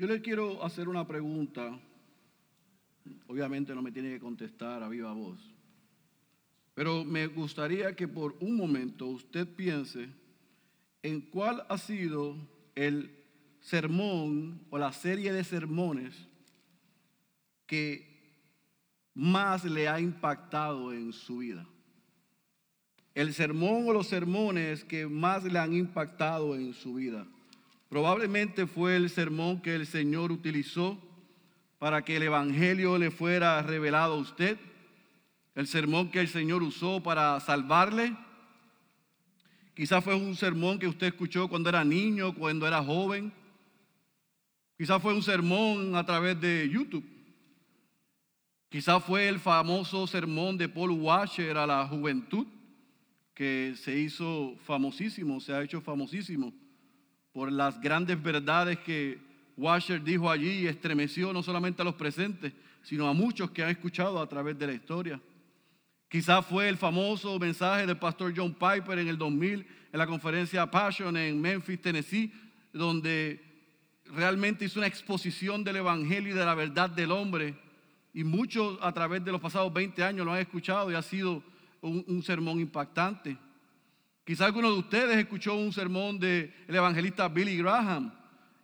Yo le quiero hacer una pregunta. Obviamente no me tiene que contestar a viva voz. Pero me gustaría que por un momento usted piense en cuál ha sido el sermón o la serie de sermones que más le ha impactado en su vida. El sermón o los sermones que más le han impactado en su vida. Probablemente fue el sermón que el Señor utilizó para que el Evangelio le fuera revelado a usted. El sermón que el Señor usó para salvarle. Quizás fue un sermón que usted escuchó cuando era niño, cuando era joven. Quizás fue un sermón a través de YouTube. Quizás fue el famoso sermón de Paul Washer a la juventud, que se hizo famosísimo, se ha hecho famosísimo por las grandes verdades que Washer dijo allí y estremeció no solamente a los presentes, sino a muchos que han escuchado a través de la historia. Quizás fue el famoso mensaje del pastor John Piper en el 2000 en la conferencia Passion en Memphis, Tennessee, donde realmente hizo una exposición del Evangelio y de la verdad del hombre. Y muchos a través de los pasados 20 años lo han escuchado y ha sido un, un sermón impactante. Quizá alguno de ustedes escuchó un sermón del evangelista Billy Graham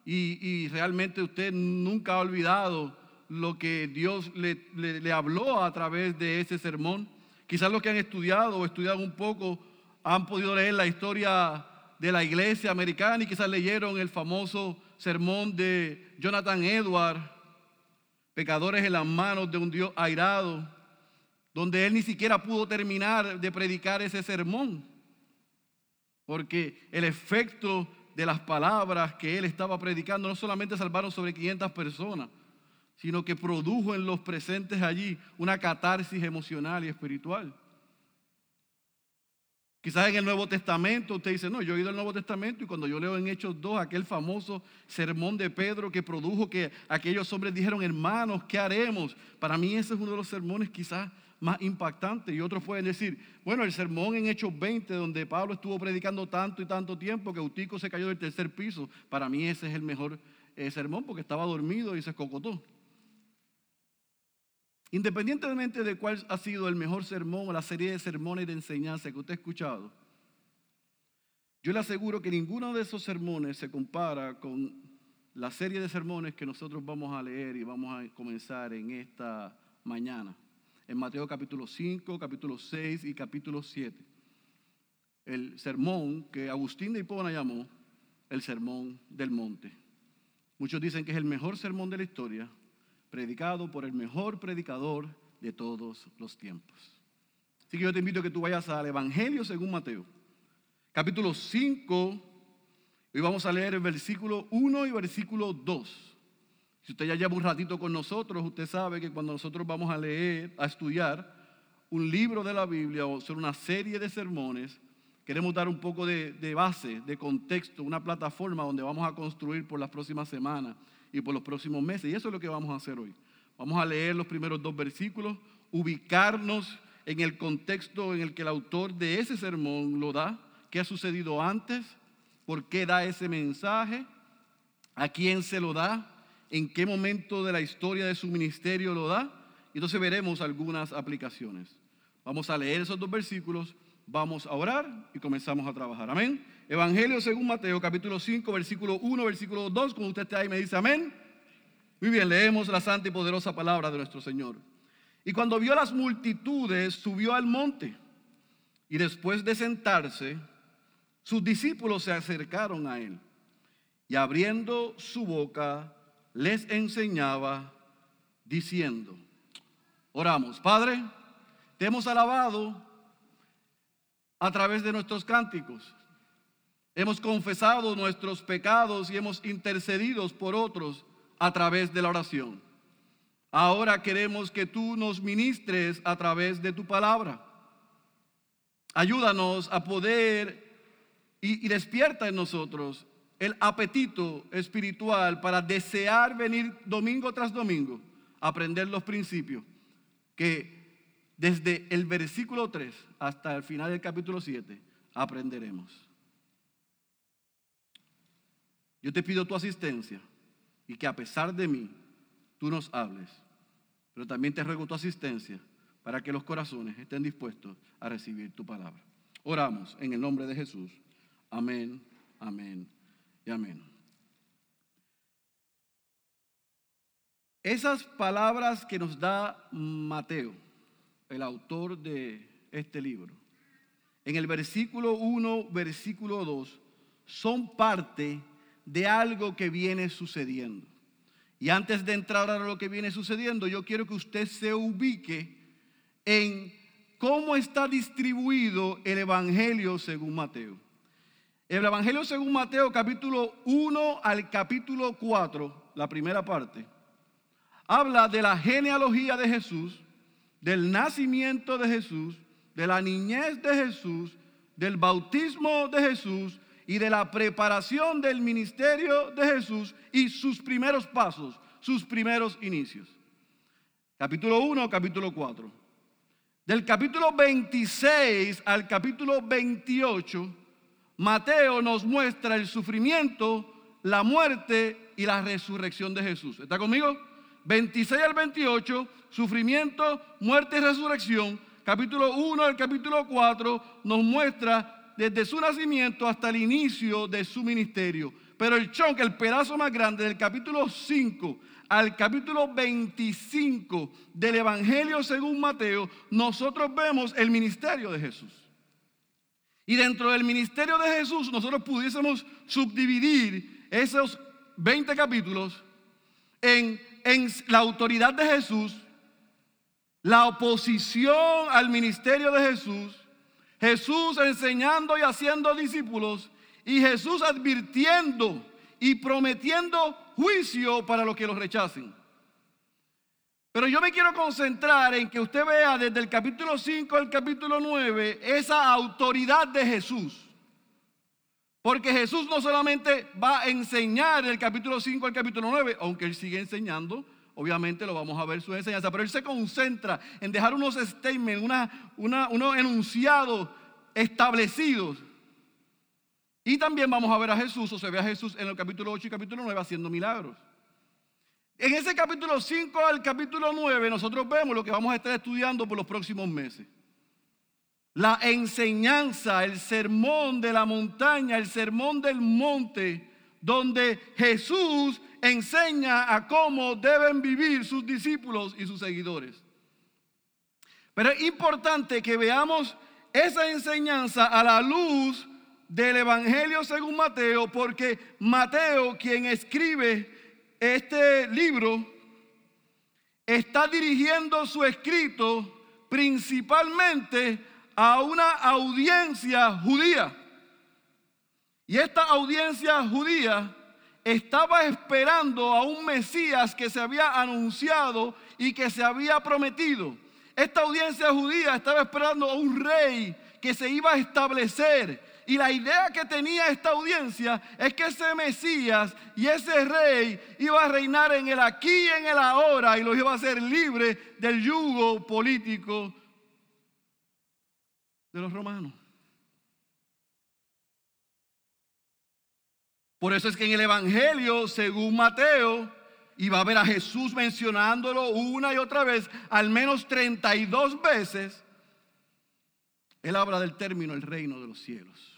y, realmente usted nunca ha olvidado lo que Dios le, habló a través de ese sermón. Quizás los que han estudiado o estudiado un poco han podido leer la historia de la iglesia americana y quizás leyeron el famoso sermón de Jonathan Edwards, pecadores en las manos de un Dios airado, donde él ni siquiera pudo terminar de predicar ese sermón. Porque el efecto de las palabras que él estaba predicando no solamente salvaron sobre 500 personas, sino que produjo en los presentes allí una catarsis emocional y espiritual. Quizás en el Nuevo Testamento usted dice, no, yo he oído el Nuevo Testamento y cuando yo leo en Hechos 2 aquel famoso sermón de Pedro que produjo que aquellos hombres dijeron, hermanos, ¿qué haremos? Para mí ese es uno de los sermones quizás más impactante. Y otros pueden decir, bueno, el sermón en Hechos 20, donde Pablo estuvo predicando tanto y tanto tiempo que Eutico se cayó del tercer piso. Para mí ese es el mejor eh, sermón porque estaba dormido y se escocotó. Independientemente de cuál ha sido el mejor sermón o la serie de sermones de enseñanza que usted ha escuchado, yo le aseguro que ninguno de esos sermones se compara con la serie de sermones que nosotros vamos a leer y vamos a comenzar en esta mañana en Mateo capítulo 5, capítulo 6 y capítulo 7. El sermón que Agustín de Hipona llamó el sermón del monte. Muchos dicen que es el mejor sermón de la historia, predicado por el mejor predicador de todos los tiempos. Así que yo te invito a que tú vayas al Evangelio según Mateo, capítulo 5, y vamos a leer el versículo 1 y versículo 2. Si usted ya lleva un ratito con nosotros, usted sabe que cuando nosotros vamos a leer, a estudiar un libro de la Biblia o hacer una serie de sermones, queremos dar un poco de, de, base, de contexto, una plataforma donde vamos a construir por las próximas semanas y por los próximos meses. Y eso es lo que vamos a hacer hoy. Vamos a leer los primeros dos versículos, ubicarnos en el contexto en el que el autor de ese sermón lo da, qué ha sucedido antes, por qué da ese mensaje, a quién se lo da en qué momento de la historia de su ministerio lo da. Entonces veremos algunas aplicaciones. Vamos a leer esos dos versículos, vamos a orar y comenzamos a trabajar. Amén. Evangelio según Mateo, capítulo 5, versículo 1, versículo 2. Como usted está ahí, me dice amén. Muy bien, leemos la santa y poderosa palabra de nuestro Señor. Y cuando vio las multitudes, subió al monte. Y después de sentarse, sus discípulos se acercaron a él. Y abriendo su boca, les enseñaba diciendo, oramos, Padre, te hemos alabado a través de nuestros cánticos. Hemos confesado nuestros pecados y hemos intercedido por otros a través de la oración. Ahora queremos que tú nos ministres a través de tu palabra. Ayúdanos a poder y, despierta en nosotros el apetito espiritual para desear venir domingo tras domingo a aprender los principios que desde el versículo 3 hasta el final del capítulo 7 aprenderemos. Yo te pido tu asistencia y que a pesar de mí tú nos hables. Pero también te ruego tu asistencia para que los corazones estén dispuestos a recibir tu palabra. Oramos en el nombre de Jesús. Amén, amén amén. Esas palabras que nos da Mateo, el autor de este libro, en el versículo 1, versículo 2, son parte de algo que viene sucediendo. Y antes de entrar a lo que viene sucediendo, yo quiero que usted se ubique en cómo está distribuido el Evangelio según Mateo. El Evangelio según Mateo capítulo 1 al capítulo 4, la primera parte, habla de la genealogía de Jesús, del nacimiento de Jesús, de la niñez de Jesús, del bautismo de Jesús y de la preparación del ministerio de Jesús y sus primeros pasos, sus primeros inicios. Capítulo 1, capítulo 4. Del capítulo 26 al capítulo 28, Mateo nos muestra el sufrimiento, la muerte y la resurrección de Jesús. ¿Está conmigo? 26 al 28, sufrimiento, muerte y resurrección. Capítulo 1 al capítulo 4 nos muestra desde su nacimiento hasta el inicio de su ministerio. Pero el chonque, el pedazo más grande del capítulo 5 al capítulo 25 del Evangelio según Mateo, nosotros vemos el ministerio de Jesús. Y dentro del ministerio de Jesús nosotros pudiésemos subdividir esos 20 capítulos en, en la autoridad de Jesús, la oposición al ministerio de Jesús, Jesús enseñando y haciendo discípulos y Jesús advirtiendo y prometiendo juicio para los que los rechacen. Pero yo me quiero concentrar en que usted vea desde el capítulo 5 al capítulo 9 esa autoridad de Jesús. Porque Jesús no solamente va a enseñar del capítulo 5 al capítulo 9, aunque él sigue enseñando, obviamente lo vamos a ver su enseñanza, pero él se concentra en dejar unos statements, una, unos enunciados establecidos. Y también vamos a ver a Jesús, o se ve a Jesús en el capítulo 8 y capítulo 9 haciendo milagros. En ese capítulo 5 al capítulo 9 nosotros vemos lo que vamos a estar estudiando por los próximos meses. La enseñanza, el sermón de la montaña, el sermón del monte, donde Jesús enseña a cómo deben vivir sus discípulos y sus seguidores. Pero es importante que veamos esa enseñanza a la luz del Evangelio según Mateo, porque Mateo, quien escribe este libro, está dirigiendo su escrito principalmente a una audiencia judía. Y esta audiencia judía estaba esperando a un Mesías que se había anunciado y que se había prometido. Esta audiencia judía estaba esperando a un rey que se iba a establecer. Y la idea que tenía esta audiencia es que ese Mesías y ese rey iba a reinar en el aquí y en el ahora y los iba a hacer libre del yugo político de los romanos. Por eso es que en el Evangelio, según Mateo, va a ver a Jesús mencionándolo una y otra vez, al menos 32 veces, él habla del término el reino de los cielos.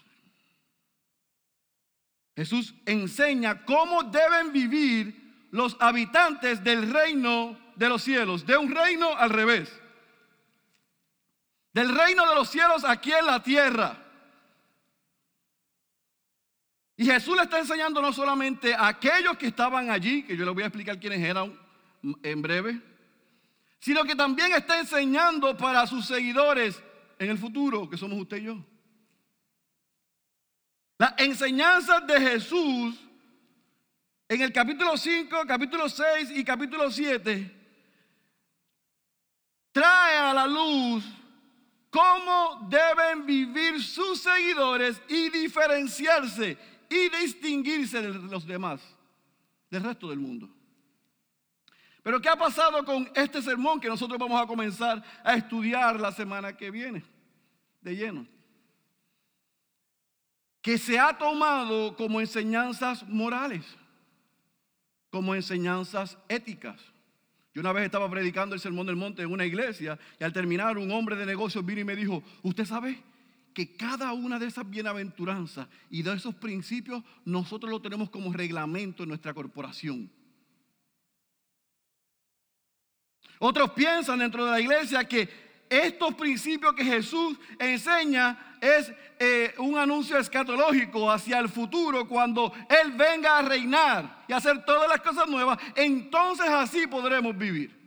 Jesús enseña cómo deben vivir los habitantes del reino de los cielos, de un reino al revés. Del reino de los cielos aquí en la tierra. Y Jesús le está enseñando no solamente a aquellos que estaban allí, que yo les voy a explicar quiénes eran en breve, sino que también está enseñando para sus seguidores en el futuro, que somos usted y yo. Las enseñanzas de Jesús en el capítulo 5, capítulo 6 y capítulo 7 trae a la luz cómo deben vivir sus seguidores y diferenciarse y distinguirse de los demás, del resto del mundo. Pero ¿qué ha pasado con este sermón que nosotros vamos a comenzar a estudiar la semana que viene? De lleno. Que se ha tomado como enseñanzas morales. como enseñanzas éticas. Yo una vez estaba predicando el Sermón del Monte en una iglesia y al terminar un hombre de negocios vino y me dijo, ¿usted sabe que cada una de esas bienaventuranzas y de esos principios nosotros lo tenemos como reglamento en nuestra corporación? Otros piensan dentro de la iglesia que estos principios que Jesús enseña es eh, un anuncio escatológico hacia el futuro cuando Él venga a reinar y hacer todas las cosas nuevas. Entonces así podremos vivir.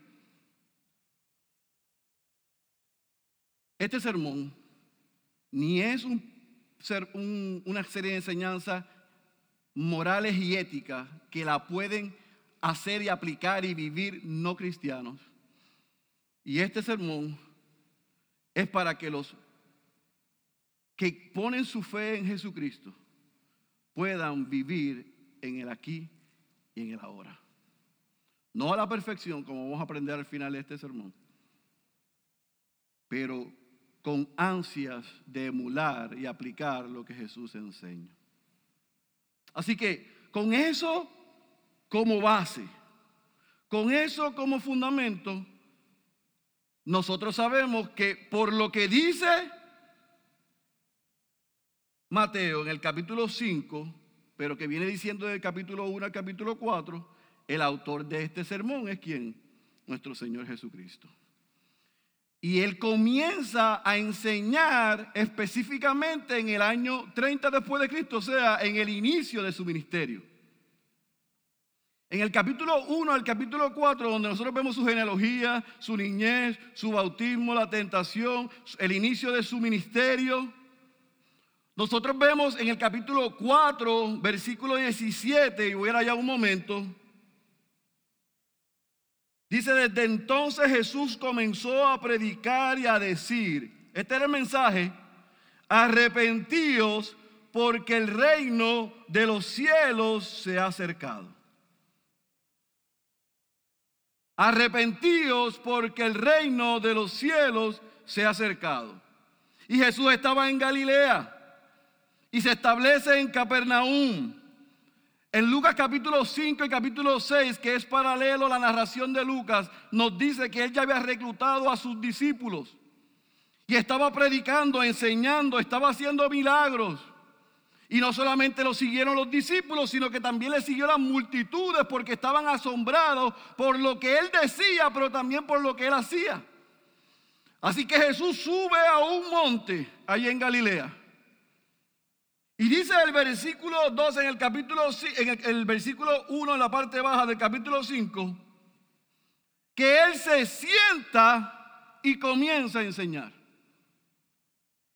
Este sermón ni es una serie de enseñanzas morales y éticas que la pueden hacer y aplicar y vivir no cristianos. Y este sermón es para que los que ponen su fe en Jesucristo puedan vivir en el aquí y en el ahora. No a la perfección, como vamos a aprender al final de este sermón, pero con ansias de emular y aplicar lo que Jesús enseña. Así que con eso como base, con eso como fundamento, nosotros sabemos que por lo que dice Mateo en el capítulo 5, pero que viene diciendo del capítulo 1 al capítulo 4, el autor de este sermón es quien? Nuestro Señor Jesucristo. Y él comienza a enseñar específicamente en el año 30 después de Cristo, o sea, en el inicio de su ministerio. En el capítulo 1 al capítulo 4, donde nosotros vemos su genealogía, su niñez, su bautismo, la tentación, el inicio de su ministerio, nosotros vemos en el capítulo 4, versículo 17, y voy a ir allá un momento, dice, desde entonces Jesús comenzó a predicar y a decir, este era el mensaje, arrepentíos porque el reino de los cielos se ha acercado. Arrepentíos porque el reino de los cielos se ha acercado. Y Jesús estaba en Galilea y se establece en Capernaum. En Lucas capítulo 5 y capítulo 6, que es paralelo a la narración de Lucas, nos dice que él ya había reclutado a sus discípulos y estaba predicando, enseñando, estaba haciendo milagros. Y no solamente lo siguieron los discípulos, sino que también le siguieron las multitudes porque estaban asombrados por lo que él decía, pero también por lo que él hacía. Así que Jesús sube a un monte allí en Galilea. Y dice el versículo 2 en el capítulo en el, el versículo 1 en la parte baja del capítulo 5 que él se sienta y comienza a enseñar.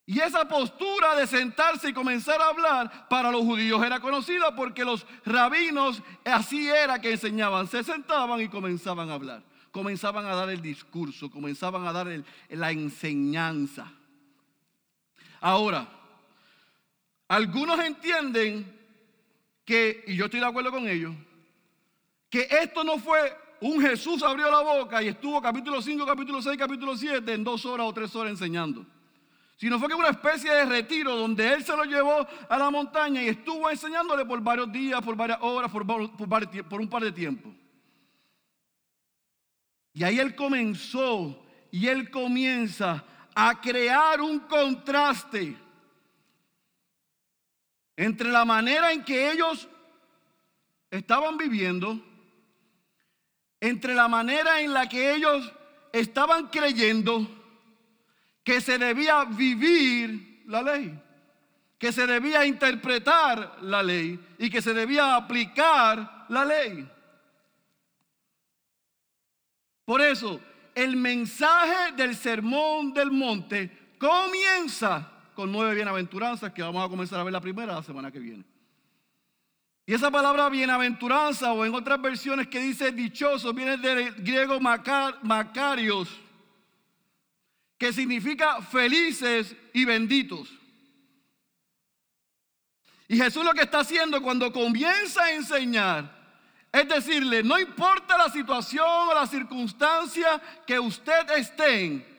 Y esa postura de sentarse y comenzar a hablar para los judíos era conocida porque los rabinos así era que enseñaban. Se sentaban y comenzaban a hablar. Comenzaban a dar el discurso, comenzaban a dar la enseñanza. Ahora, algunos entienden que, y yo estoy de acuerdo con ellos, que esto no fue un Jesús abrió la boca y estuvo capítulo 5, capítulo 6, capítulo 7 en dos horas o tres horas enseñando sino fue que una especie de retiro donde él se lo llevó a la montaña y estuvo enseñándole por varios días, por varias horas, por, por un par de tiempo. Y ahí él comenzó y él comienza a crear un contraste entre la manera en que ellos estaban viviendo, entre la manera en la que ellos estaban creyendo que se debía vivir la ley, que se debía interpretar la ley y que se debía aplicar la ley. Por eso, el mensaje del sermón del monte comienza con nueve bienaventuranzas que vamos a comenzar a ver la primera la semana que viene. Y esa palabra bienaventuranza o en otras versiones que dice dichoso viene del griego macarios que significa felices y benditos. Y Jesús lo que está haciendo cuando comienza a enseñar es decirle, no importa la situación o la circunstancia que usted esté en,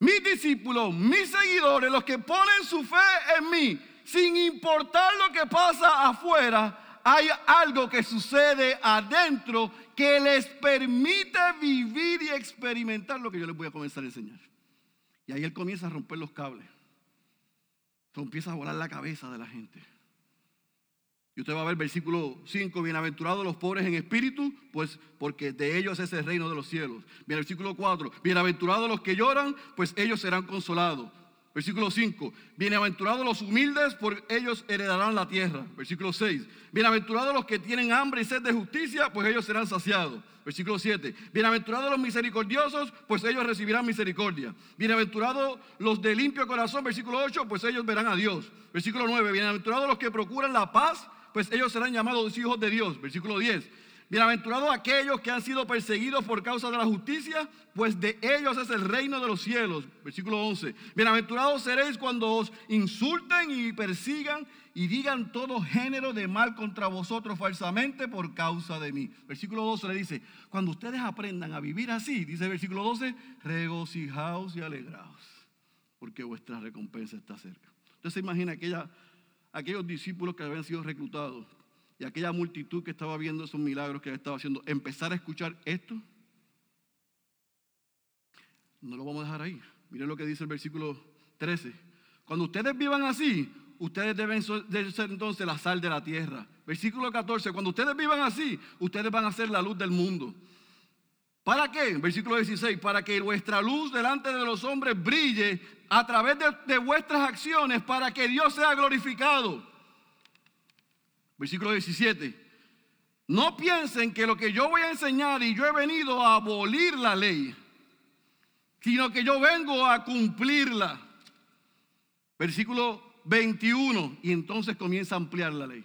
mis discípulos, mis seguidores, los que ponen su fe en mí, sin importar lo que pasa afuera, hay algo que sucede adentro que les permite vivir y experimentar lo que yo les voy a comenzar a enseñar. Y ahí él comienza a romper los cables. Entonces empieza a volar la cabeza de la gente. Y usted va a ver versículo 5, bienaventurados los pobres en espíritu, pues porque de ellos es el reino de los cielos. Bien, versículo 4, bienaventurados los que lloran, pues ellos serán consolados. Versículo 5, bienaventurados los humildes, por ellos heredarán la tierra. Versículo 6, bienaventurados los que tienen hambre y sed de justicia, pues ellos serán saciados. Versículo 7, bienaventurados los misericordiosos, pues ellos recibirán misericordia. Bienaventurados los de limpio corazón, versículo 8, pues ellos verán a Dios. Versículo 9, bienaventurados los que procuran la paz, pues ellos serán llamados hijos de Dios. Versículo 10, Bienaventurados aquellos que han sido perseguidos por causa de la justicia, pues de ellos es el reino de los cielos. Versículo 11. Bienaventurados seréis cuando os insulten y persigan y digan todo género de mal contra vosotros falsamente por causa de mí. Versículo 12 le dice, cuando ustedes aprendan a vivir así, dice el versículo 12, regocijaos y alegraos, porque vuestra recompensa está cerca. Usted se imagina aquella, aquellos discípulos que habían sido reclutados y aquella multitud que estaba viendo esos milagros que estaba haciendo, empezar a escuchar esto, no lo vamos a dejar ahí. Miren lo que dice el versículo 13. Cuando ustedes vivan así, ustedes deben ser entonces la sal de la tierra. Versículo 14. Cuando ustedes vivan así, ustedes van a ser la luz del mundo. ¿Para qué? Versículo 16. Para que vuestra luz delante de los hombres brille a través de vuestras acciones, para que Dios sea glorificado. Versículo 17. No piensen que lo que yo voy a enseñar y yo he venido a abolir la ley, sino que yo vengo a cumplirla. Versículo 21. Y entonces comienza a ampliar la ley.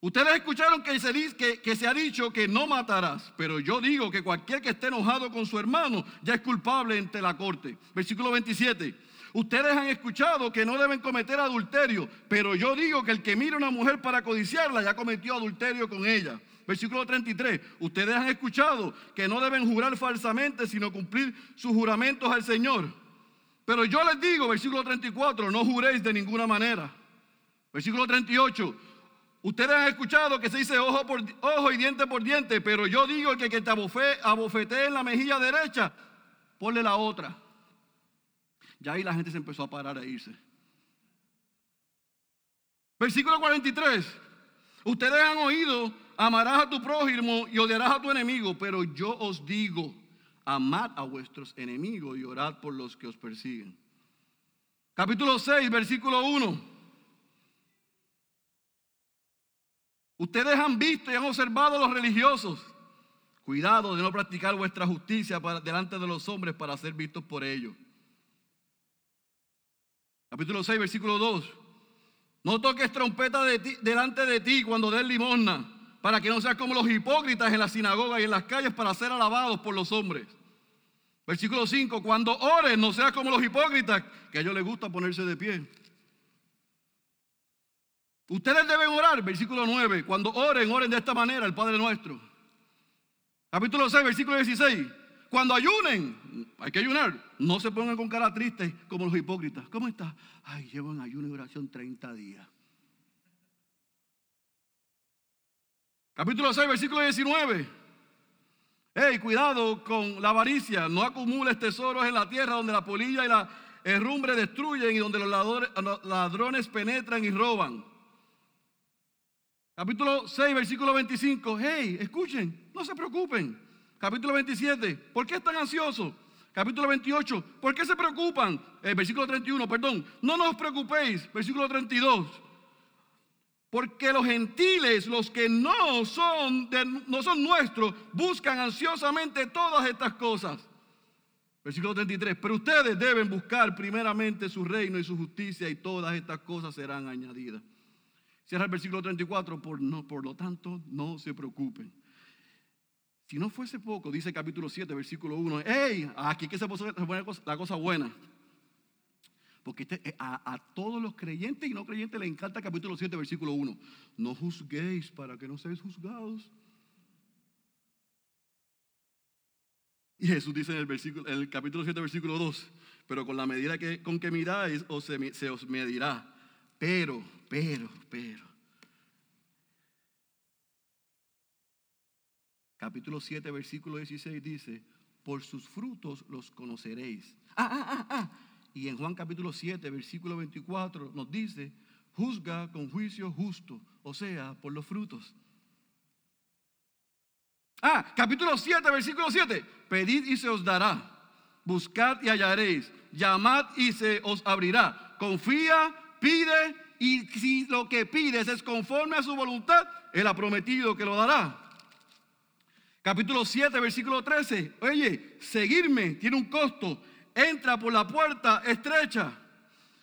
Ustedes escucharon que se, ha dicho que no matarás, pero yo digo que cualquier que esté enojado con su hermano ya es culpable ante la corte. Versículo 27. Ustedes han escuchado que no deben cometer adulterio, pero yo digo que el que mira a una mujer para codiciarla ya cometió adulterio con ella. Versículo 33. Ustedes han escuchado que no deben jurar falsamente, sino cumplir sus juramentos al Señor. Pero yo les digo, versículo 34, no juréis de ninguna manera. Versículo 38. Ustedes han escuchado que se dice ojo por ojo y diente por diente, pero yo digo que que te abofetee en la mejilla derecha, ponle la otra. Ya ahí la gente se empezó a parar a irse. Versículo 43. Ustedes han oído, amarás a tu prójimo y odiarás a tu enemigo, pero yo os digo, amad a vuestros enemigos y orad por los que os persiguen. Capítulo 6, versículo 1. Ustedes han visto y han observado a los religiosos. Cuidado de no practicar vuestra justicia delante de los hombres para ser vistos por ellos. Capítulo 6, versículo 2. No toques trompeta delante de ti cuando des limosna, para que no seas como los hipócritas en la sinagoga y en las calles para ser alabados por los hombres. Versículo 5. Cuando ores, no seas como los hipócritas, que a ellos les gusta ponerse de pie. Ustedes deben orar, versículo 9. Cuando oren, oren de esta manera, el Padre nuestro. Capítulo 6, versículo 16. Cuando ayunen, hay que ayunar. No se pongan con cara triste como los hipócritas. ¿Cómo está? Ay, llevo en ayuno y oración 30 días. Capítulo 6, versículo 19. Hey, cuidado con la avaricia. No acumules tesoros en la tierra donde la polilla y la herrumbre destruyen y donde los ladrones penetran y roban. Capítulo 6, versículo 25. Hey, escuchen, no se preocupen. Capítulo 27, ¿por qué están ansiosos? Capítulo 28, ¿por qué se preocupan? Eh, versículo 31, perdón, no nos preocupéis. Versículo 32. Porque los gentiles, los que no son, no son nuestros, buscan ansiosamente todas estas cosas. Versículo 33. Pero ustedes deben buscar primeramente su reino y su justicia y todas estas cosas serán añadidas. Cierra el versículo 34. Por, no, por lo tanto, no se preocupen. Si no fuese poco, dice el capítulo 7, versículo 1, ¡Ey! Aquí que se pone la cosa buena. Porque este, eh, a, todos los creyentes y no creyentes les encanta el capítulo 7, versículo 1. No juzguéis para que no seáis juzgados. Y Jesús dice en el, versículo, en el capítulo 7, versículo 2, pero con la medida que, con que miráis se, se os medirá. Pero, pero, pero, capítulo 7, versículo 16 dice, por sus frutos los conoceréis. Ah, ah, ah, ah. Y en Juan capítulo 7, versículo 24 nos dice, juzga con juicio justo, o sea, por los frutos. Ah, capítulo 7, versículo 7. Pedid y se os dará. Buscad y hallaréis. Llamad y se os abrirá. Confía, pide y si lo que pides es conforme a su voluntad, Él ha prometido que lo dará. Capítulo 7, versículo 13. Oye, seguirme tiene un costo. Entra por la puerta estrecha.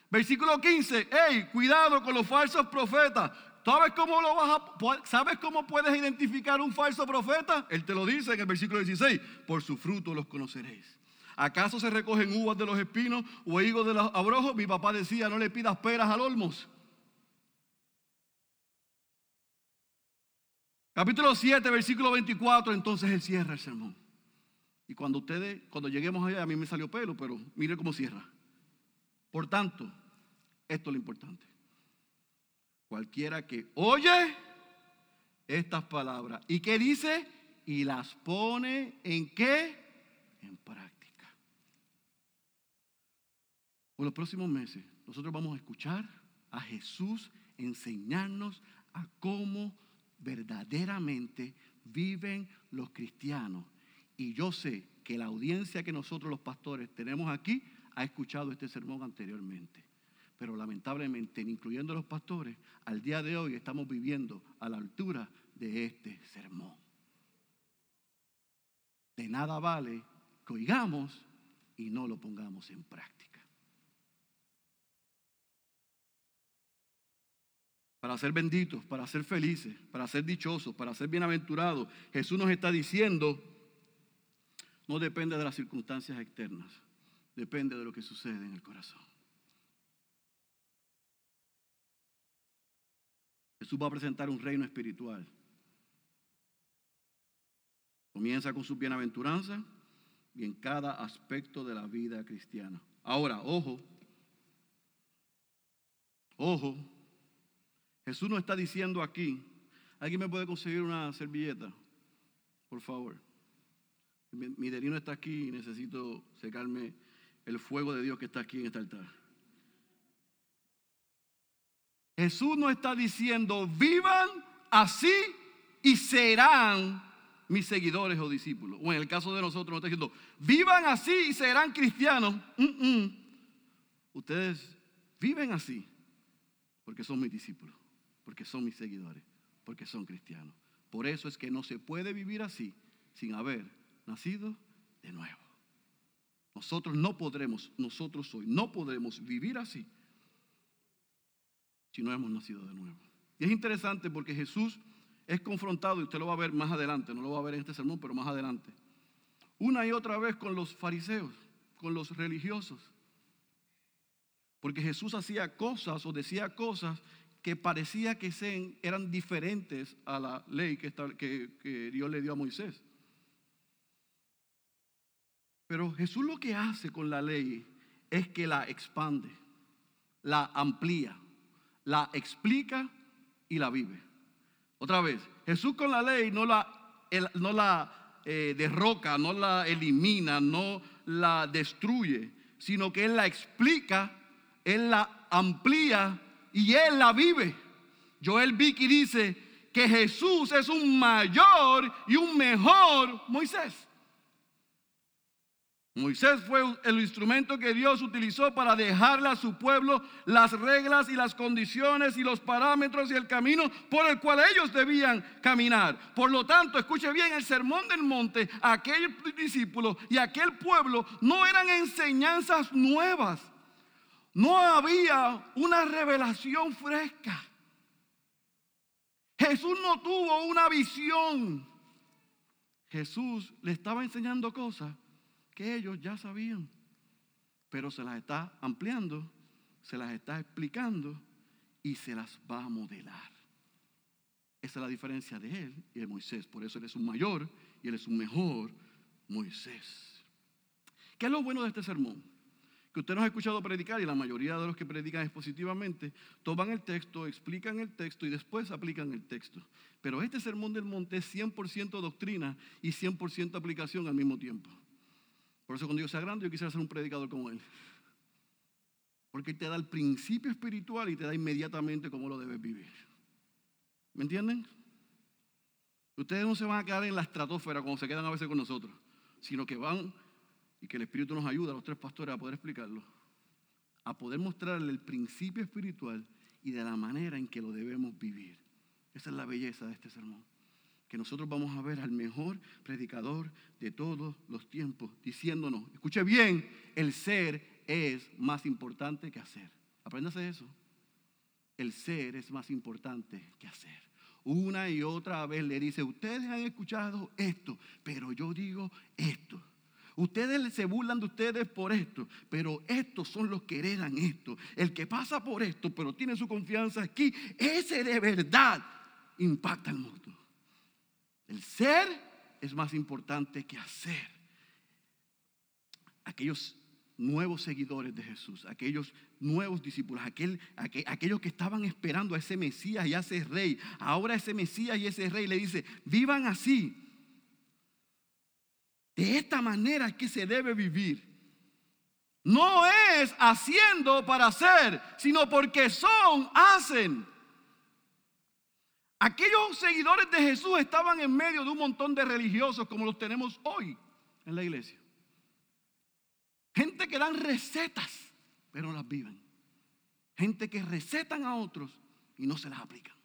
Versículo 15. Hey, cuidado con los falsos profetas. ¿Sabes cómo, lo vas a, ¿Sabes cómo puedes identificar un falso profeta? Él te lo dice en el versículo 16. Por su fruto los conoceréis. ¿Acaso se recogen uvas de los espinos o higos de los abrojos? Mi papá decía, no le pidas peras al olmos. Capítulo 7, versículo 24, entonces él cierra el sermón. Y cuando ustedes, cuando lleguemos allá, a mí me salió pelo, pero mire cómo cierra. Por tanto, esto es lo importante. Cualquiera que oye estas palabras y que dice y las pone en qué? En práctica. Por los próximos meses nosotros vamos a escuchar a Jesús enseñarnos a cómo verdaderamente viven los cristianos. Y yo sé que la audiencia que nosotros los pastores tenemos aquí ha escuchado este sermón anteriormente pero lamentablemente, incluyendo los pastores, al día de hoy estamos viviendo a la altura de este sermón. De nada vale que oigamos y no lo pongamos en práctica. Para ser benditos, para ser felices, para ser dichosos, para ser bienaventurados, Jesús nos está diciendo, no depende de las circunstancias externas, depende de lo que sucede en el corazón. Jesús va a presentar un reino espiritual. Comienza con su bienaventuranza y en cada aspecto de la vida cristiana. Ahora, ojo, ojo, Jesús no está diciendo aquí, ¿alguien me puede conseguir una servilleta? Por favor. Mi, mi está aquí y necesito secarme el fuego de Dios que está aquí en este altar. Jesús no está diciendo, vivan así y serán mis seguidores o discípulos. O en el caso de nosotros, no está diciendo, vivan así y serán cristianos. Ustedes viven así porque son mis discípulos, porque son mis seguidores, porque son cristianos. Por eso es que no se puede vivir así sin haber nacido de nuevo. Nosotros no podremos, nosotros hoy no podremos vivir así si no hemos nacido de nuevo. Y es interesante porque Jesús es confrontado, y usted lo va a ver más adelante, no lo va a ver en este sermón, pero más adelante, una y otra vez con los fariseos, con los religiosos. Porque Jesús hacía cosas o decía cosas que parecía que eran diferentes a la ley que, Dios le dio a Moisés. Pero Jesús lo que hace con la ley es que la expande, la amplía la explica y la vive. Otra vez, Jesús con la ley no la, no la eh, derroca, no la elimina, no la destruye, sino que Él la explica, Él la amplía y Él la vive. Joel Vicky dice que Jesús es un mayor y un mejor Moisés. Moisés fue el instrumento que Dios utilizó para dejarle a su pueblo las reglas y las condiciones y los parámetros y el camino por el cual ellos debían caminar. Por lo tanto, escuche bien, el sermón del monte, aquel discípulo y aquel pueblo no eran enseñanzas nuevas. No había una revelación fresca. Jesús no tuvo una visión. Jesús le estaba enseñando cosas que ellos ya sabían, pero se las está ampliando, se las está explicando y se las va a modelar. Esa es la diferencia de él y de Moisés. Por eso él es un mayor y él es un mejor Moisés. ¿Qué es lo bueno de este sermón? Que usted nos ha escuchado predicar y la mayoría de los que predican expositivamente toman el texto, explican el texto y después aplican el texto. Pero este sermón del monte es 100% doctrina y 100% aplicación al mismo tiempo. Por eso cuando yo sea grande yo quisiera ser un predicador como él. Porque te da el principio espiritual y te da inmediatamente cómo lo debes vivir. ¿Me entienden? Ustedes no se van a quedar en la estratosfera como se quedan a veces con nosotros, sino que van y que el Espíritu nos ayuda a los tres pastores a poder explicarlo, a poder mostrarle el principio espiritual y de la manera en que lo debemos vivir. Esa es la belleza de este sermón. Que nosotros vamos a ver al mejor predicador de todos los tiempos diciéndonos, escuche bien, el ser es más importante que hacer. Apréndase eso. El ser es más importante que hacer una y otra vez le dice, ustedes han escuchado esto, pero yo digo esto. Ustedes se burlan de ustedes por esto, pero estos son los que heredan esto. El que pasa por esto, pero tiene su confianza aquí, ese de verdad impacta al mundo. El ser es más importante que hacer. Aquellos nuevos seguidores de Jesús, aquellos nuevos discípulos, aquellos que estaban esperando a ese Mesías y a ese rey. Ahora ese Mesías y ese rey le dice, vivan así. De esta manera es que se debe vivir. No es haciendo para hacer, sino porque son, hacen. Aquellos seguidores de Jesús estaban en medio de un montón de religiosos como los tenemos hoy en la iglesia. Gente que dan recetas, pero las viven. Gente que recetan a otros y no se las aplican.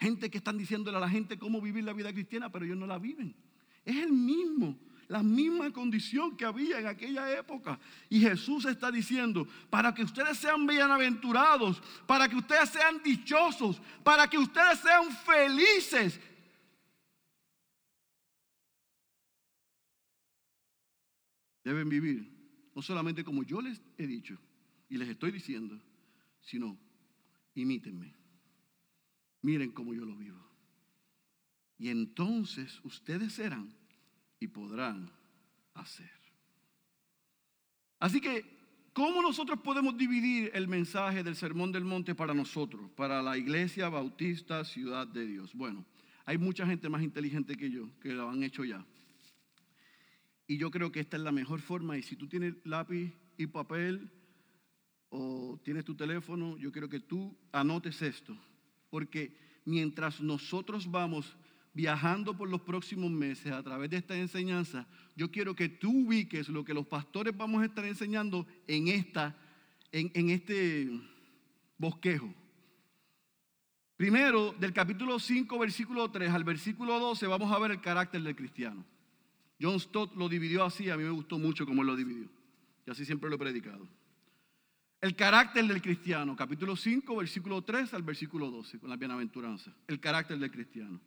Gente que están diciéndole a la gente cómo vivir la vida cristiana, pero ellos no la viven. Es el mismo, la misma condición que había en aquella época. Y Jesús está diciendo, para que ustedes sean bienaventurados, para que ustedes sean dichosos, para que ustedes sean felices, deben vivir no solamente como yo les he dicho y les estoy diciendo, sino imítenme. Miren cómo yo lo vivo. Y entonces ustedes serán y podrán hacer. Así que, ¿cómo nosotros podemos dividir el mensaje del Sermón del Monte para nosotros, para la Iglesia Bautista Ciudad de Dios? Bueno, hay mucha gente más inteligente que yo que lo han hecho ya. Y yo creo que esta es la mejor forma. Y si tú tienes lápiz y papel o tienes tu teléfono, yo quiero que tú anotes esto. Porque mientras nosotros vamos viajando por los próximos meses a través de esta enseñanza, yo quiero que tú ubiques lo que los pastores vamos a estar enseñando en, esta, en, en este bosquejo. Primero, del capítulo 5, versículo 3 al versículo 12, vamos a ver el carácter del cristiano. John Stott lo dividió así, a mí me gustó mucho cómo lo dividió. Y así siempre lo he predicado. El carácter del cristiano, capítulo 5, versículo 3 al versículo 12, con la bienaventuranza. El carácter del cristiano.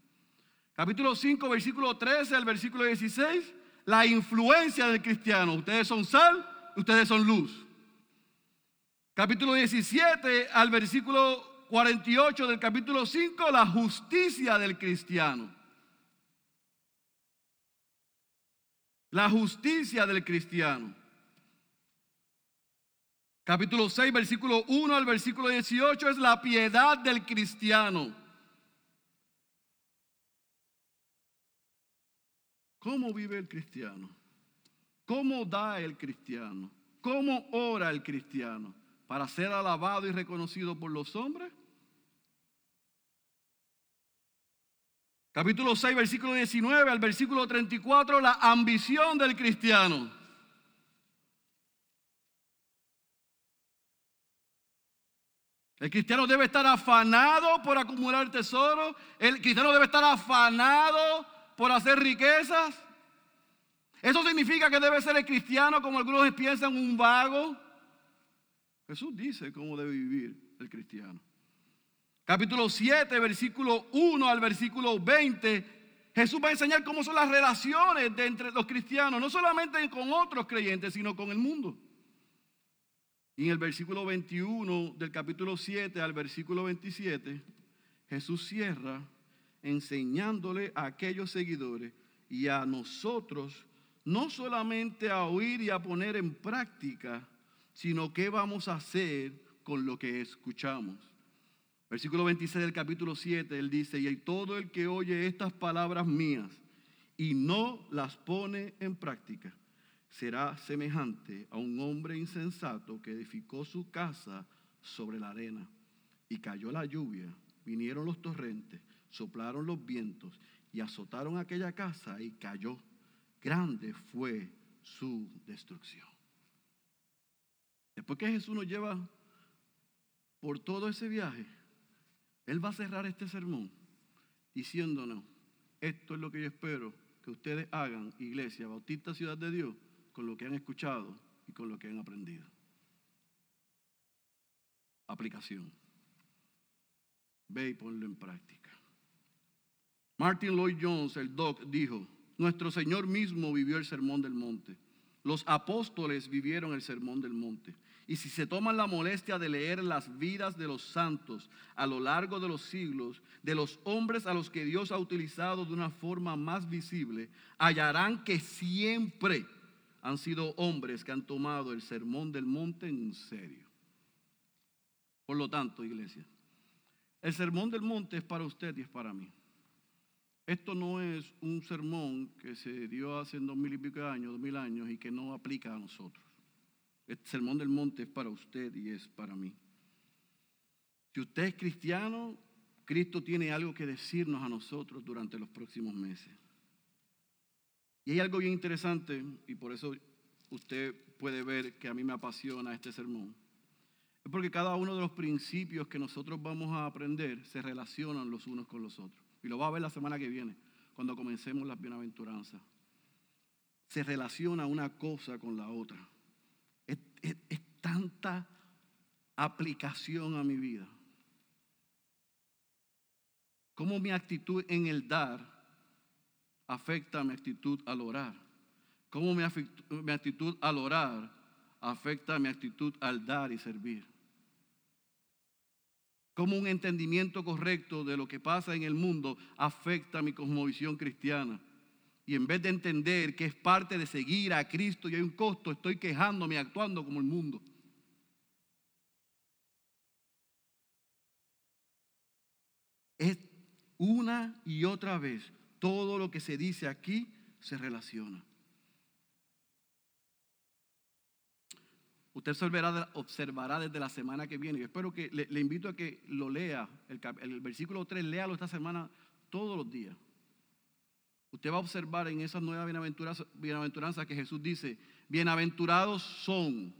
Capítulo 5, versículo 13 al versículo 16, la influencia del cristiano. Ustedes son sal, ustedes son luz. Capítulo 17 al versículo 48 del capítulo 5, la justicia del cristiano. La justicia del cristiano. Capítulo 6, versículo 1 al versículo 18 es la piedad del cristiano. ¿Cómo vive el cristiano? ¿Cómo da el cristiano? ¿Cómo ora el cristiano? ¿Para ser alabado y reconocido por los hombres? Capítulo 6, versículo 19 al versículo 34, la ambición del cristiano. El cristiano debe estar afanado por acumular tesoro. El cristiano debe estar afanado por hacer riquezas. Eso significa que debe ser el cristiano, como algunos piensan, un vago. Jesús dice cómo debe vivir el cristiano capítulo 7, versículo 1 al versículo 20, Jesús va a enseñar cómo son las relaciones de entre los cristianos, no solamente con otros creyentes, sino con el mundo. Y en el versículo 21 del capítulo 7 al versículo 27, Jesús cierra enseñándole a aquellos seguidores y a nosotros no solamente a oír y a poner en práctica sino qué vamos a hacer con lo que escuchamos. Versículo 26 del capítulo 7, él dice, y todo el que oye estas palabras mías y no las pone en práctica, será semejante a un hombre insensato que edificó su casa sobre la arena y cayó la lluvia, vinieron los torrentes, soplaron los vientos y azotaron aquella casa y cayó. Grande fue su destrucción. Después que Jesús nos lleva por todo ese viaje, Él va a cerrar este sermón diciéndonos, esto es lo que yo espero que ustedes hagan, Iglesia Bautista Ciudad de Dios, con lo que han escuchado y con lo que han aprendido. Aplicación. Ve y ponlo en práctica. Martin Lloyd Jones, el doc, dijo, nuestro Señor mismo vivió el sermón del monte. Los apóstoles vivieron el sermón del monte. Y si se toman la molestia de leer las vidas de los santos a lo largo de los siglos, de los hombres a los que Dios ha utilizado de una forma más visible, hallarán que siempre han sido hombres que han tomado el sermón del monte en serio. Por lo tanto, iglesia, el sermón del monte es para usted y es para mí. Esto no es un sermón que se dio hace dos mil y pico de años, dos mil años y que no aplica a nosotros. El sermón del monte es para usted y es para mí. Si usted es cristiano, Cristo tiene algo que decirnos a nosotros durante los próximos meses. Y hay algo bien interesante, y por eso usted puede ver que a mí me apasiona este sermón. Es porque cada uno de los principios que nosotros vamos a aprender se relacionan los unos con los otros. Y lo va a ver la semana que viene, cuando comencemos las bienaventuranzas. Se relaciona una cosa con la otra. Es, tanta aplicación a mi vida. Cómo mi actitud en el dar afecta mi actitud al orar. Cómo mi, mi actitud al orar afecta mi actitud al dar y servir cómo un entendimiento correcto de lo que pasa en el mundo afecta mi cosmovisión cristiana. Y en vez de entender que es parte de seguir a Cristo y hay un costo, estoy quejándome actuando como el mundo. Es una y otra vez todo lo que se dice aquí se relaciona. Usted observará, desde la semana que viene. Yo espero que le, invito a que lo lea, el, versículo 3, léalo esta semana todos los días. Usted va a observar en esas nuevas bienaventuranzas, que Jesús dice, bienaventurados son.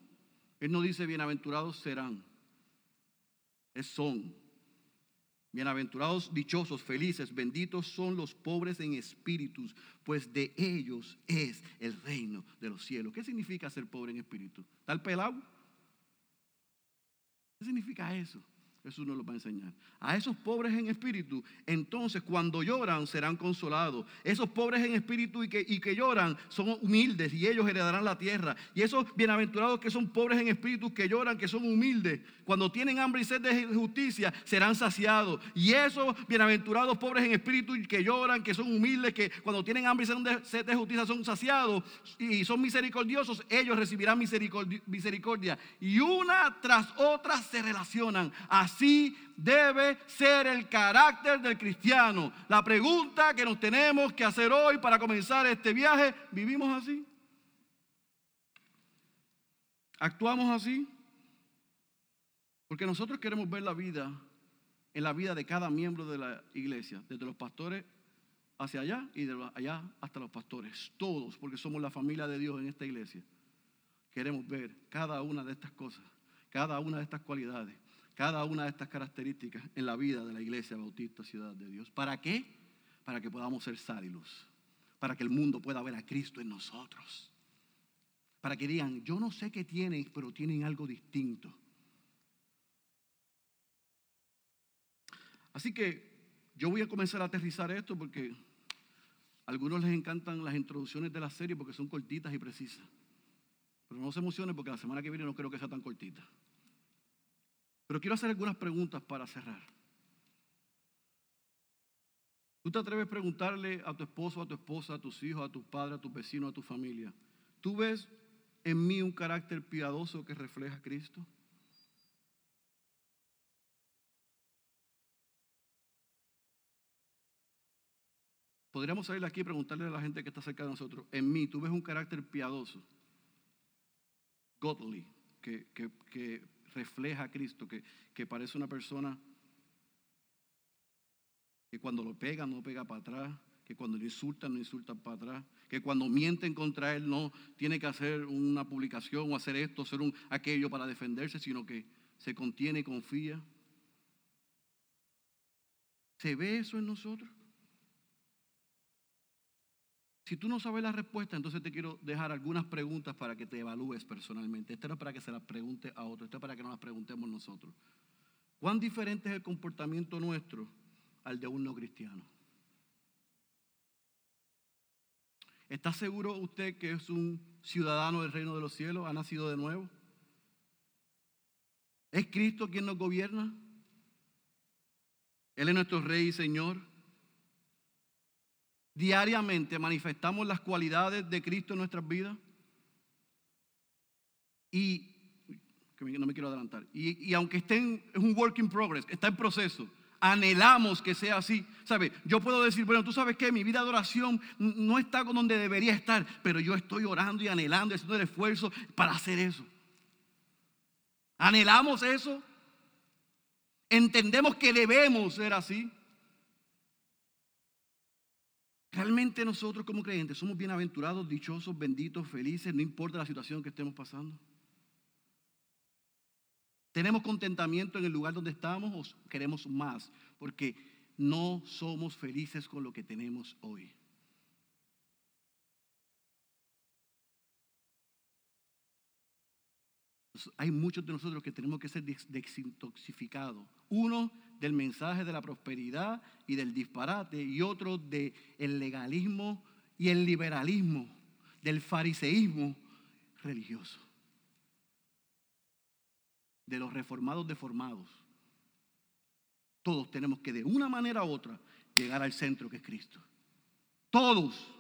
Él no dice bienaventurados serán, es son. Bienaventurados, dichosos, felices, benditos son los pobres en espíritus, pues de ellos es el reino de los cielos. ¿Qué significa ser pobre en espíritu? ¿Tal pelado? ¿Qué significa eso? Jesús nos lo va a enseñar. A esos pobres en espíritu, entonces cuando lloran serán consolados. Esos pobres en espíritu y que, y que lloran son humildes y ellos heredarán la tierra. Y esos bienaventurados que son pobres en espíritu, que lloran, que son humildes, cuando tienen hambre y sed de justicia, serán saciados. Y esos bienaventurados pobres en espíritu que lloran, que son humildes, que cuando tienen hambre y sed de justicia son saciados y son misericordiosos, ellos recibirán misericordia. Y una tras otra se relacionan. Así debe ser el carácter del cristiano. La pregunta que nos tenemos que hacer hoy para comenzar este viaje, ¿vivimos así? ¿Actuamos así? Porque nosotros queremos ver la vida en la vida de cada miembro de la iglesia, desde los pastores hacia allá y de allá hasta los pastores, todos, porque somos la familia de Dios en esta iglesia. Queremos ver cada una de estas cosas, cada una de estas cualidades cada una de estas características en la vida de la Iglesia Bautista Ciudad de Dios. ¿Para qué? Para que podamos ser sal Para que el mundo pueda ver a Cristo en nosotros. Para que digan, yo no sé qué tienen, pero tienen algo distinto. Así que yo voy a comenzar a aterrizar esto porque a algunos les encantan las introducciones de la serie porque son cortitas y precisas. Pero no se emocionen porque la semana que viene no creo que sea tan cortita. Pero quiero hacer algunas preguntas para cerrar. ¿Tú te atreves a preguntarle a tu esposo, a tu esposa, a tus hijos, a tus padres, a tus vecinos, a tu familia? ¿Tú ves en mí un carácter piadoso que refleja a Cristo? Podríamos salir aquí y preguntarle a la gente que está cerca de nosotros, en mí, ¿tú ves un carácter piadoso? Godly, que, que, refleja a Cristo, que, que parece una persona que cuando lo pega no pega para atrás, que cuando le insultan no insultan para atrás, que cuando mienten contra él no tiene que hacer una publicación o hacer esto, hacer un, aquello para defenderse, sino que se contiene y confía. ¿Se ve eso en nosotros? Si tú no sabes la respuesta, entonces te quiero dejar algunas preguntas para que te evalúes personalmente. Esto no es para que se las pregunte a otro, esto es para que nos las preguntemos nosotros. ¿Cuán diferente es el comportamiento nuestro al de un no cristiano? ¿Está seguro usted que es un ciudadano del reino de los cielos? ¿Ha nacido de nuevo? ¿Es Cristo quien nos gobierna? Él es nuestro Rey y Señor diariamente manifestamos las cualidades de Cristo en nuestras vidas. Y, no me quiero adelantar, y, aunque esté en, es un work in progress, está en proceso, anhelamos que sea así. Yo puedo decir, bueno, tú sabes que mi vida de oración no está con donde debería estar, pero yo estoy orando y anhelando haciendo el esfuerzo para hacer eso. ¿Anhelamos eso? ¿Entendemos que debemos ser así? Realmente nosotros como creyentes somos bienaventurados, dichosos, benditos, felices, no importa la situación que estemos pasando. ¿Tenemos contentamiento en el lugar donde estamos o queremos más? Porque no somos felices con lo que tenemos hoy. Hay muchos de nosotros que tenemos que ser desintoxicados. Uno del mensaje de la prosperidad y del disparate y otro del legalismo y el liberalismo, del fariseísmo religioso, de los reformados deformados. Todos tenemos que de una manera u otra llegar al centro que es Cristo. Todos.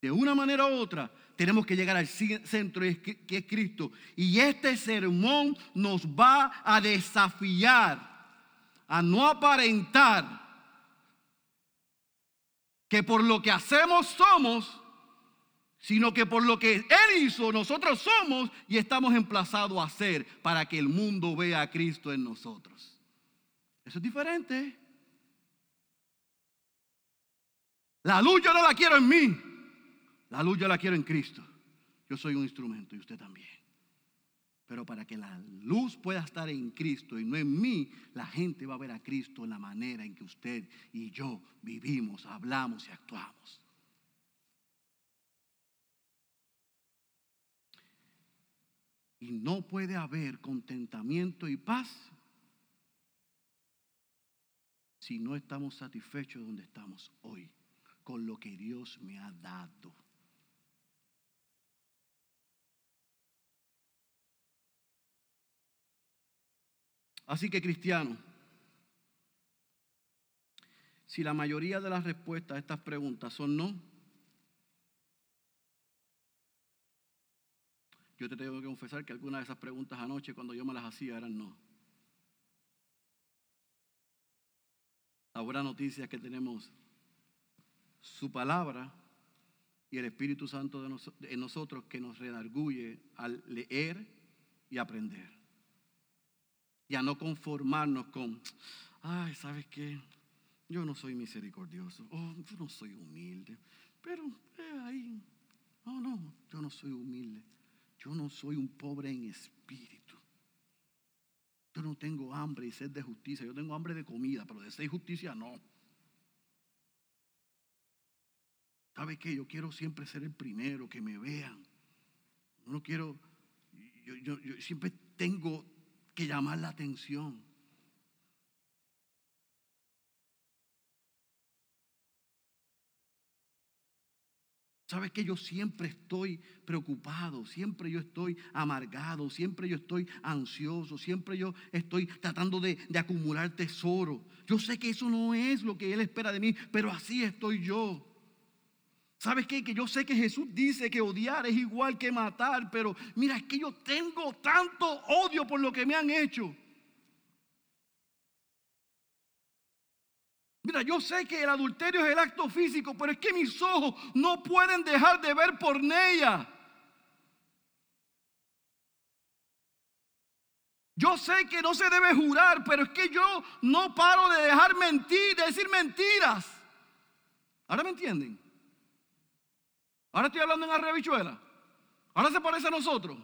De una manera u otra tenemos que llegar al centro que es Cristo. Y este sermón nos va a desafiar a no aparentar que por lo que hacemos somos, sino que por lo que Él hizo nosotros somos y estamos emplazados a hacer para que el mundo vea a Cristo en nosotros. Eso es diferente. La luz yo no la quiero en mí. La luz yo la quiero en Cristo. Yo soy un instrumento y usted también. Pero para que la luz pueda estar en Cristo y no en mí, la gente va a ver a Cristo en la manera en que usted y yo vivimos, hablamos y actuamos. Y no puede haber contentamiento y paz si no estamos satisfechos donde estamos hoy, con lo que Dios me ha dado. Así que cristiano, si la mayoría de las respuestas a estas preguntas son no, yo te tengo que confesar que algunas de esas preguntas anoche cuando yo me las hacía eran no. La buena noticia es que tenemos su palabra y el Espíritu Santo de en nosotros que nos redarguye al leer y aprender y a no conformarnos con, ay, ¿sabes qué? Yo no soy misericordioso, oh, yo no soy humilde, pero eh, ahí, no, no, yo no soy humilde, yo no soy un pobre en espíritu. Yo no tengo hambre y sed de justicia, yo tengo hambre de comida, pero de sed y justicia no. ¿Sabe qué? Yo quiero siempre ser el primero, que me vean. No quiero, yo, yo siempre tengo que llamar la atención. Sabes que yo siempre estoy preocupado, siempre yo estoy amargado, siempre yo estoy ansioso, siempre yo estoy tratando de, de, acumular tesoro. Yo sé que eso no es lo que Él espera de mí, pero así estoy yo. ¿Sabes qué? Que yo sé que Jesús dice que odiar es igual que matar, pero mira, es que yo tengo tanto odio por lo que me han hecho. Mira, yo sé que el adulterio es el acto físico, pero es que mis ojos no pueden dejar de ver por ella. Yo sé que no se debe jurar, pero es que yo no paro de dejar mentir, de decir mentiras. ¿Ahora me entienden? Ahora estoy hablando en arrebichuela. Ahora se parece a nosotros.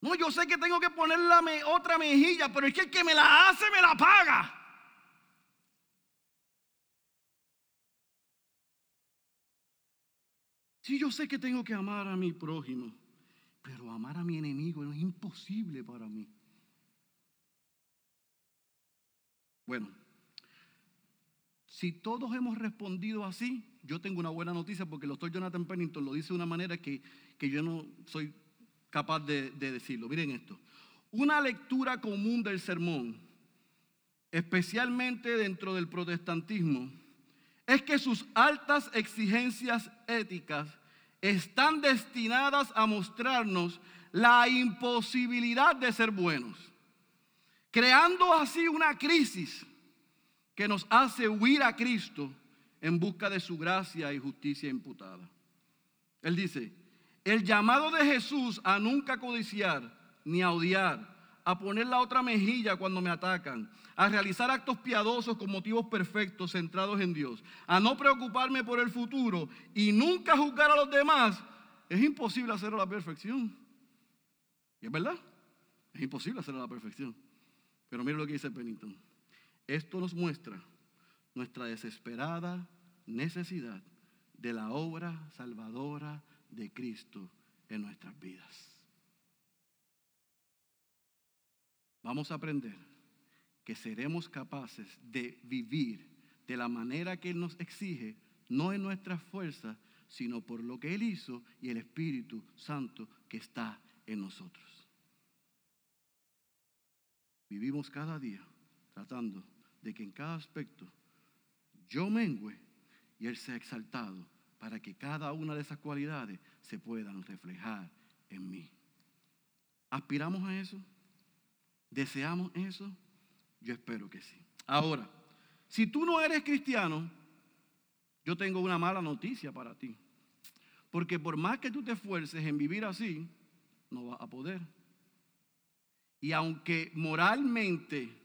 No, yo sé que tengo que ponerle la otra mejilla, pero es que el que me la hace me la paga. Sí, yo sé que tengo que amar a mi prójimo, pero amar a mi enemigo es imposible para mí. Bueno, si todos hemos respondido así, yo tengo una buena noticia porque el doctor Jonathan Pennington lo dice de una manera que, yo no soy capaz de, de decirlo. Miren esto. Una lectura común del sermón, especialmente dentro del protestantismo, es que sus altas exigencias éticas están destinadas a mostrarnos la imposibilidad de ser buenos, creando así una crisis que nos hace huir a Cristo en busca de su gracia y justicia imputada. Él dice, el llamado de Jesús a nunca codiciar ni a odiar, a poner la otra mejilla cuando me atacan, a realizar actos piadosos con motivos perfectos centrados en Dios, a no preocuparme por el futuro y nunca juzgar a los demás, es imposible hacerlo a la perfección. ¿Y es verdad? Es imposible hacerlo a la perfección. Pero mire lo que dice Pennington. Esto nos muestra nuestra desesperada necesidad de la obra salvadora de Cristo en nuestras vidas. Vamos a aprender que seremos capaces de vivir de la manera que Él nos exige, no en nuestras fuerzas, sino por lo que Él hizo y el Espíritu Santo que está en nosotros. Vivimos cada día tratando de que en cada aspecto yo mengüe y Él sea exaltado para que cada una de esas cualidades se puedan reflejar en mí. ¿Aspiramos a eso? ¿Deseamos eso? Yo espero que sí. Ahora, si tú no eres cristiano, yo tengo una mala noticia para ti. Porque por más que tú te esfuerces en vivir así, no vas a poder. Y aunque moralmente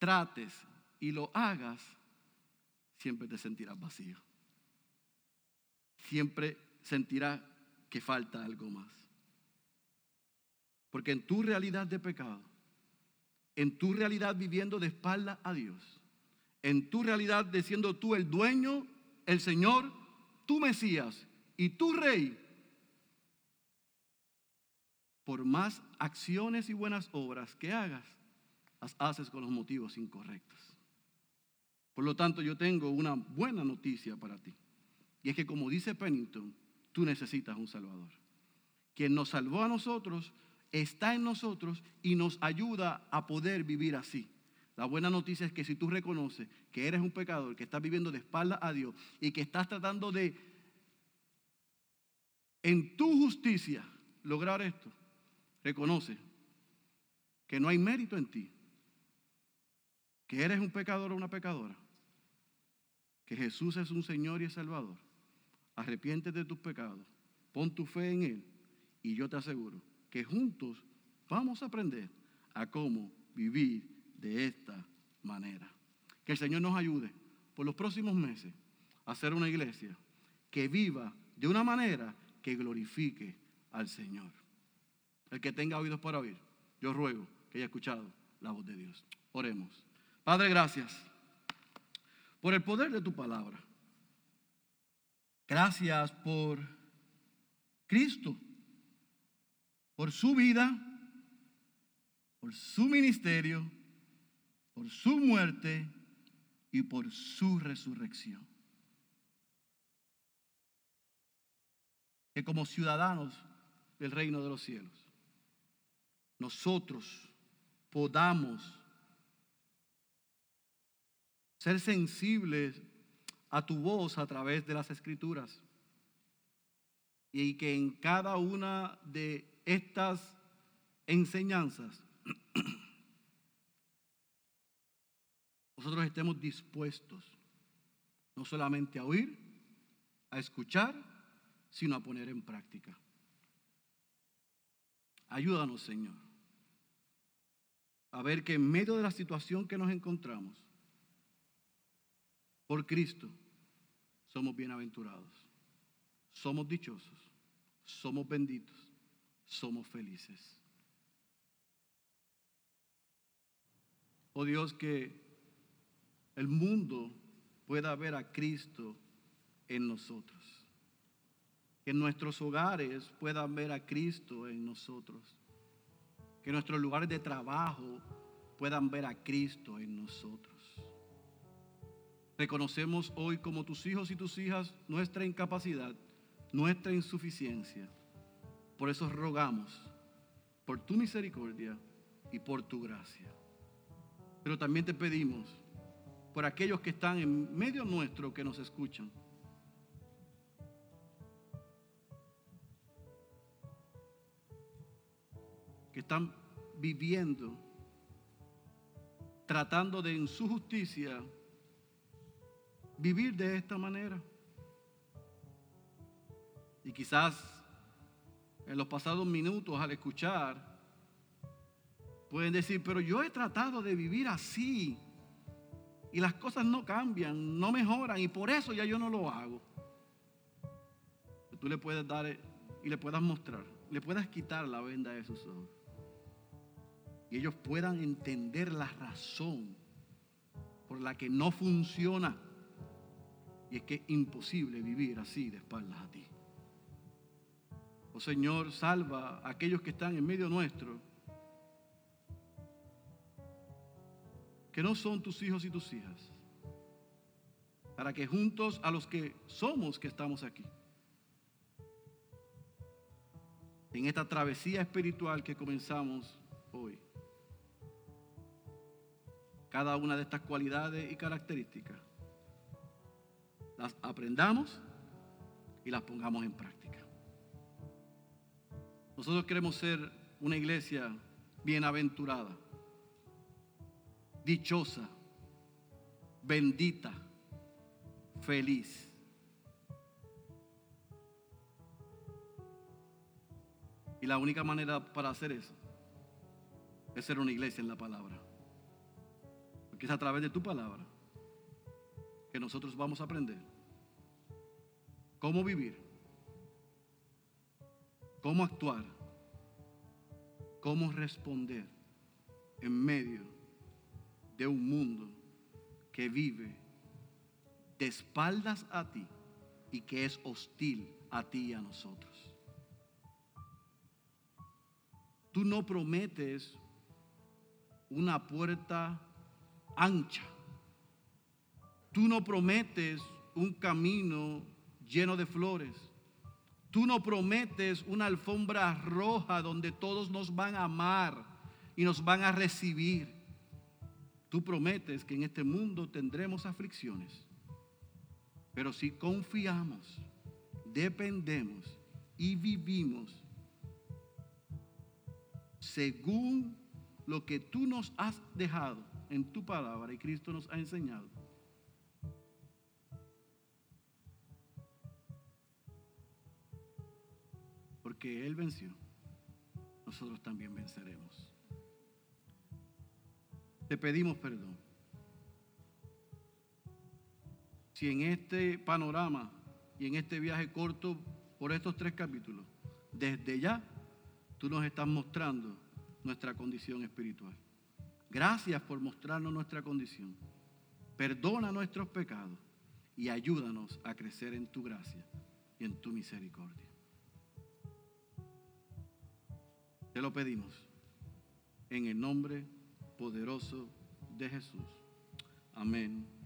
trates y lo hagas, siempre te sentirás vacío. Siempre sentirás que falta algo más. Porque en tu realidad de pecado, en tu realidad viviendo de espalda a Dios, en tu realidad de siendo tú el dueño, el Señor, tu Mesías y tu Rey, por más acciones y buenas obras que hagas, las haces con los motivos incorrectos. Por lo tanto, yo tengo una buena noticia para ti. Y es que como dice Pennington, tú necesitas un Salvador. Quien nos salvó a nosotros está en nosotros y nos ayuda a poder vivir así. La buena noticia es que si tú reconoces que eres un pecador, que estás viviendo de espalda a Dios y que estás tratando de, en tu justicia, lograr esto, reconoce que no hay mérito en ti, que eres un pecador o una pecadora, que Jesús es un Señor y es Salvador, arrepiéntete de tus pecados, pon tu fe en Él y yo te aseguro que juntos vamos a aprender a cómo vivir de esta manera. Que el Señor nos ayude por los próximos meses a hacer una iglesia que viva de una manera que glorifique al Señor. El que tenga oídos para oír, yo ruego que haya escuchado la voz de Dios. Oremos. Padre, gracias por el poder de tu palabra. Gracias por Cristo, por su vida, por su ministerio, por su muerte y por su resurrección. Que como ciudadanos del reino de los cielos, nosotros podamos ser sensibles a tu voz a través de las escrituras. Y que en cada una de estas enseñanzas nosotros estemos dispuestos no solamente a oír, a escuchar, sino a poner en práctica. Ayúdanos, Señor, a ver que en medio de la situación que nos encontramos, por Cristo, somos bienaventurados, somos dichosos, somos benditos, somos felices. Oh Dios, que el mundo pueda ver a Cristo en nosotros. Que nuestros hogares puedan ver a Cristo en nosotros. Que nuestros lugares de trabajo puedan ver a Cristo en nosotros. Reconocemos hoy como tus hijos y tus hijas nuestra incapacidad, nuestra insuficiencia. Por eso rogamos por tu misericordia y por tu gracia. Pero también te pedimos por aquellos que están en medio nuestro que nos escuchan. Que están viviendo, tratando de en su justicia vivir de esta manera. Y quizás en los pasados minutos al escuchar, pueden decir, pero yo he tratado de vivir así y las cosas no cambian, no mejoran y por eso ya yo no lo hago. Tú le puedes dar y le puedas mostrar, le puedas quitar la venda de sus ojos. Y ellos puedan entender la razón por la que no funciona. Y es que es imposible vivir así de espaldas a ti. Oh Señor, salva a aquellos que están en medio nuestro que no son tus hijos y tus hijas, para que juntos a los que somos que estamos aquí, en esta travesía espiritual que comenzamos hoy, cada una de estas cualidades y características, las aprendamos y las pongamos en práctica. Nosotros queremos ser una iglesia bienaventurada dichosa, bendita, feliz. Y la única manera para hacer eso es ser una iglesia en la palabra. Porque es a través de tu palabra que nosotros vamos a aprender cómo vivir, cómo actuar, cómo responder en medio de un mundo que vive de espaldas a ti y que es hostil a ti y a nosotros. Tú no prometes una puerta ancha. Tú no prometes un camino lleno de flores. Tú no prometes una alfombra roja donde todos nos van a amar y nos van a recibir. Tú prometes que en este mundo tendremos aflicciones, pero si confiamos, dependemos y vivimos según lo que tú nos has dejado en tu palabra y Cristo nos ha enseñado, porque Él venció, nosotros también venceremos te pedimos perdón. Si en este panorama y en este viaje corto por estos tres capítulos, desde ya tú nos estás mostrando nuestra condición espiritual. Gracias por mostrarnos nuestra condición. Perdona nuestros pecados y ayúdanos a crecer en tu gracia y en tu misericordia. Te lo pedimos en el nombre de poderoso de Jesús. Amén